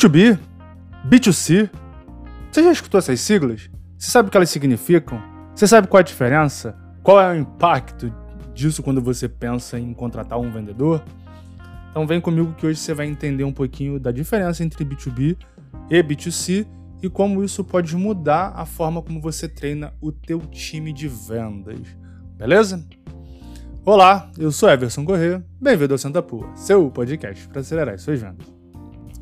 B2B, B2C. Você já escutou essas siglas? Você sabe o que elas significam? Você sabe qual é a diferença? Qual é o impacto disso quando você pensa em contratar um vendedor? Então vem comigo que hoje você vai entender um pouquinho da diferença entre B2B e B2C e como isso pode mudar a forma como você treina o teu time de vendas. Beleza? Olá, eu sou Everson Corrêa, bem-vindo ao Santa Pua, seu podcast para acelerar as suas vendas.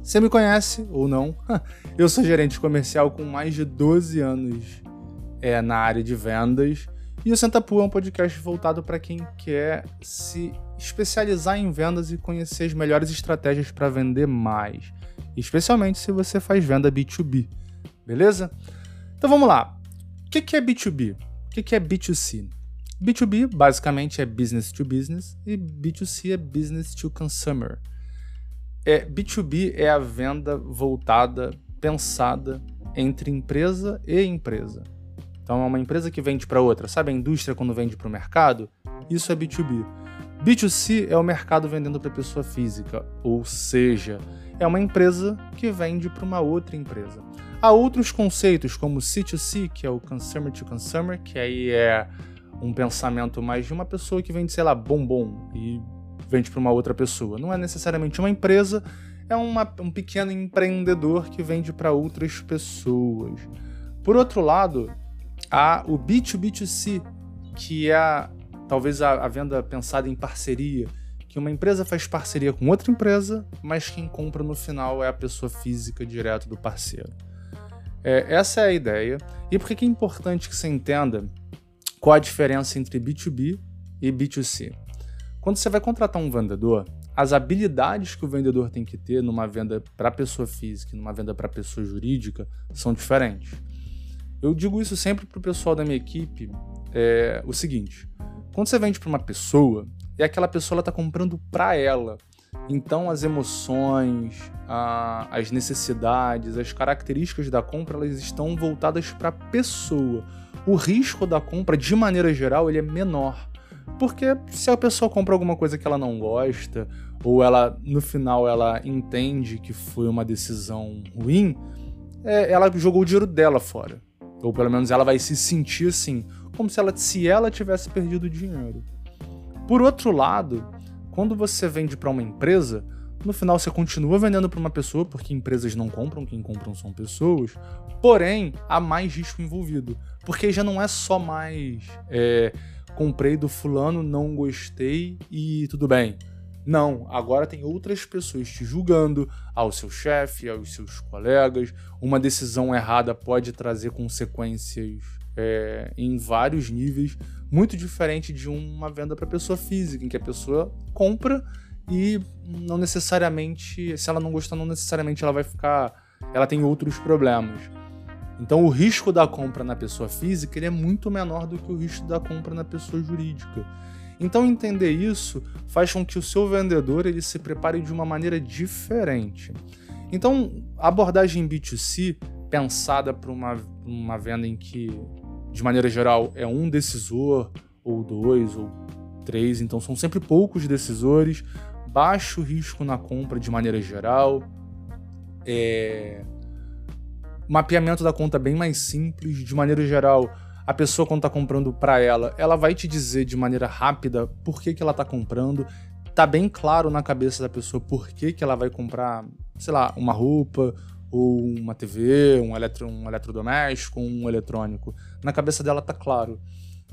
Você me conhece ou não? Eu sou gerente comercial com mais de 12 anos é, na área de vendas e o Santa Pua é um podcast voltado para quem quer se especializar em vendas e conhecer as melhores estratégias para vender mais, especialmente se você faz venda B2B, beleza? Então vamos lá. O que é B2B? O que é B2C? B2B basicamente é business to business e B2C é business to consumer. É, B2B é a venda voltada, pensada entre empresa e empresa. Então é uma empresa que vende para outra, sabe a indústria quando vende para o mercado? Isso é B2B. B2C é o mercado vendendo para pessoa física, ou seja, é uma empresa que vende para uma outra empresa. Há outros conceitos como C2C, que é o consumer to consumer, que aí é um pensamento mais de uma pessoa que vende, sei lá, bombom e vende para uma outra pessoa. Não é necessariamente uma empresa, é uma, um pequeno empreendedor que vende para outras pessoas. Por outro lado, há o B2B2C, que é a, talvez a, a venda pensada em parceria, que uma empresa faz parceria com outra empresa, mas quem compra no final é a pessoa física direto do parceiro. É, essa é a ideia. E por que é importante que você entenda qual a diferença entre B2B e B2C? Quando você vai contratar um vendedor, as habilidades que o vendedor tem que ter numa venda para pessoa física e numa venda para pessoa jurídica são diferentes. Eu digo isso sempre para o pessoal da minha equipe, é o seguinte: quando você vende para uma pessoa, é aquela pessoa está comprando para ela. Então as emoções, a, as necessidades, as características da compra, elas estão voltadas para a pessoa o risco da compra, de maneira geral, ele é menor. Porque se a pessoa compra alguma coisa que ela não gosta, ou ela no final ela entende que foi uma decisão ruim, é, ela jogou o dinheiro dela fora. Ou pelo menos ela vai se sentir assim, como se ela, se ela tivesse perdido dinheiro. Por outro lado, quando você vende para uma empresa, no final você continua vendendo para uma pessoa, porque empresas não compram, quem compram são pessoas. Porém, há mais risco envolvido. Porque já não é só mais é, comprei do fulano, não gostei e tudo bem. Não, agora tem outras pessoas te julgando, ao seu chefe, aos seus colegas. Uma decisão errada pode trazer consequências é, em vários níveis, muito diferente de uma venda para pessoa física, em que a pessoa compra e não necessariamente, se ela não gostar, não necessariamente ela vai ficar, ela tem outros problemas. Então o risco da compra na pessoa física ele é muito menor do que o risco da compra na pessoa jurídica. Então entender isso faz com que o seu vendedor ele se prepare de uma maneira diferente. Então a abordagem B2C pensada para uma, uma venda em que de maneira geral é um decisor ou dois ou três, então são sempre poucos decisores, baixo risco na compra de maneira geral. É... Mapeamento da conta bem mais simples, de maneira geral. A pessoa, quando está comprando para ela, ela vai te dizer de maneira rápida por que, que ela está comprando. Tá bem claro na cabeça da pessoa por que, que ela vai comprar, sei lá, uma roupa, ou uma TV, um, eletro, um eletrodoméstico, um eletrônico. Na cabeça dela tá claro.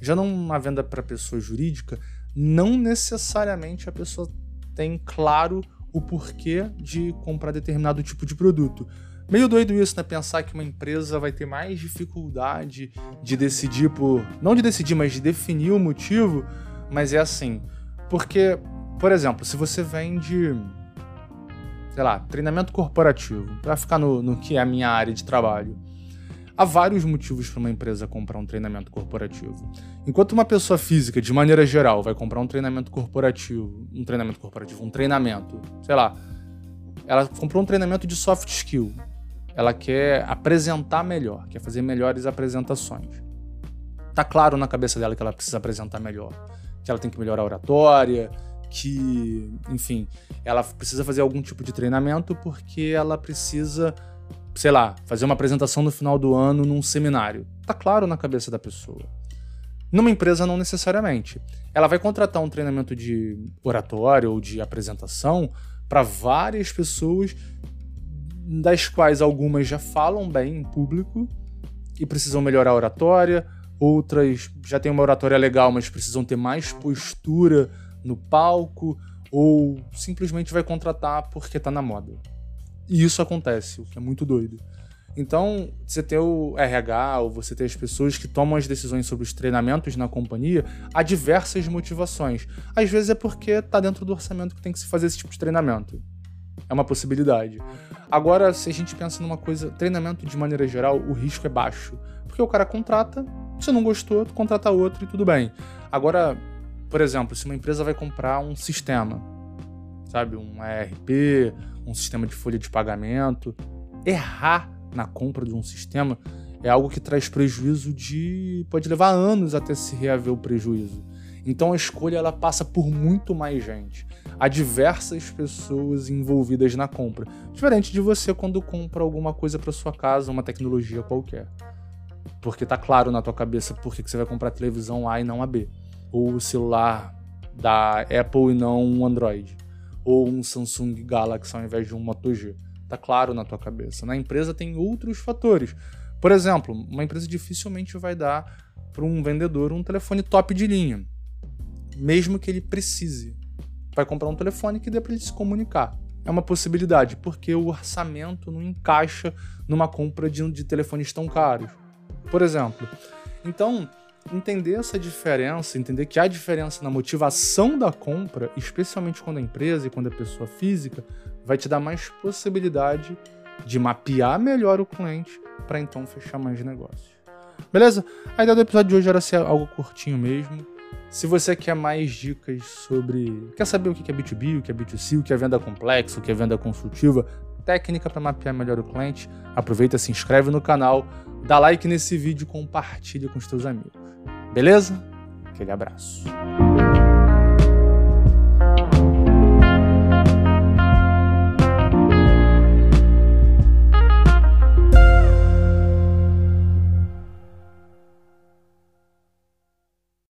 Já numa venda para pessoa jurídica, não necessariamente a pessoa tem claro o porquê de comprar determinado tipo de produto. Meio doido isso, né? Pensar que uma empresa vai ter mais dificuldade de decidir por. Não de decidir, mas de definir o motivo. Mas é assim. Porque, por exemplo, se você vende. Sei lá, treinamento corporativo, para ficar no, no que é a minha área de trabalho. Há vários motivos para uma empresa comprar um treinamento corporativo. Enquanto uma pessoa física, de maneira geral, vai comprar um treinamento corporativo, um treinamento corporativo, um treinamento, sei lá, ela comprou um treinamento de soft skill. Ela quer apresentar melhor, quer fazer melhores apresentações. Tá claro na cabeça dela que ela precisa apresentar melhor, que ela tem que melhorar a oratória, que, enfim, ela precisa fazer algum tipo de treinamento porque ela precisa, sei lá, fazer uma apresentação no final do ano num seminário. Tá claro na cabeça da pessoa. Numa empresa, não necessariamente. Ela vai contratar um treinamento de oratório ou de apresentação para várias pessoas, das quais algumas já falam bem em público e precisam melhorar a oratória, outras já têm uma oratória legal, mas precisam ter mais postura no palco, ou simplesmente vai contratar porque tá na moda. E isso acontece, o que é muito doido. Então, você ter o RH ou você ter as pessoas que tomam as decisões sobre os treinamentos na companhia, há diversas motivações. Às vezes é porque tá dentro do orçamento que tem que se fazer esse tipo de treinamento. É uma possibilidade. Agora, se a gente pensa numa coisa, treinamento de maneira geral, o risco é baixo. Porque o cara contrata, se não gostou, contrata outro e tudo bem. Agora, por exemplo, se uma empresa vai comprar um sistema, sabe, um ERP, um sistema de folha de pagamento, errar na compra de um sistema é algo que traz prejuízo de pode levar anos até se reaver o prejuízo. Então a escolha ela passa por muito mais gente. Há diversas pessoas envolvidas na compra, diferente de você quando compra alguma coisa para sua casa, uma tecnologia qualquer. Porque tá claro na tua cabeça por que você vai comprar televisão A e não a B, ou o celular da Apple e não um Android, ou um Samsung Galaxy ao invés de um Moto G. Tá claro na tua cabeça. Na empresa tem outros fatores. Por exemplo, uma empresa dificilmente vai dar para um vendedor um telefone top de linha, mesmo que ele precise. Vai comprar um telefone que dê para ele se comunicar. É uma possibilidade, porque o orçamento não encaixa numa compra de, de telefones tão caros. Por exemplo. Então, entender essa diferença, entender que há diferença na motivação da compra, especialmente quando é empresa e quando é pessoa física, vai te dar mais possibilidade de mapear melhor o cliente para então fechar mais negócios. Beleza? A ideia do episódio de hoje era ser algo curtinho mesmo. Se você quer mais dicas sobre. Quer saber o que é B2B, o que é B2C, o que é venda complexa, o que é venda consultiva, técnica para mapear melhor o cliente, aproveita, se inscreve no canal, dá like nesse vídeo e compartilha com os teus amigos. Beleza? Aquele abraço.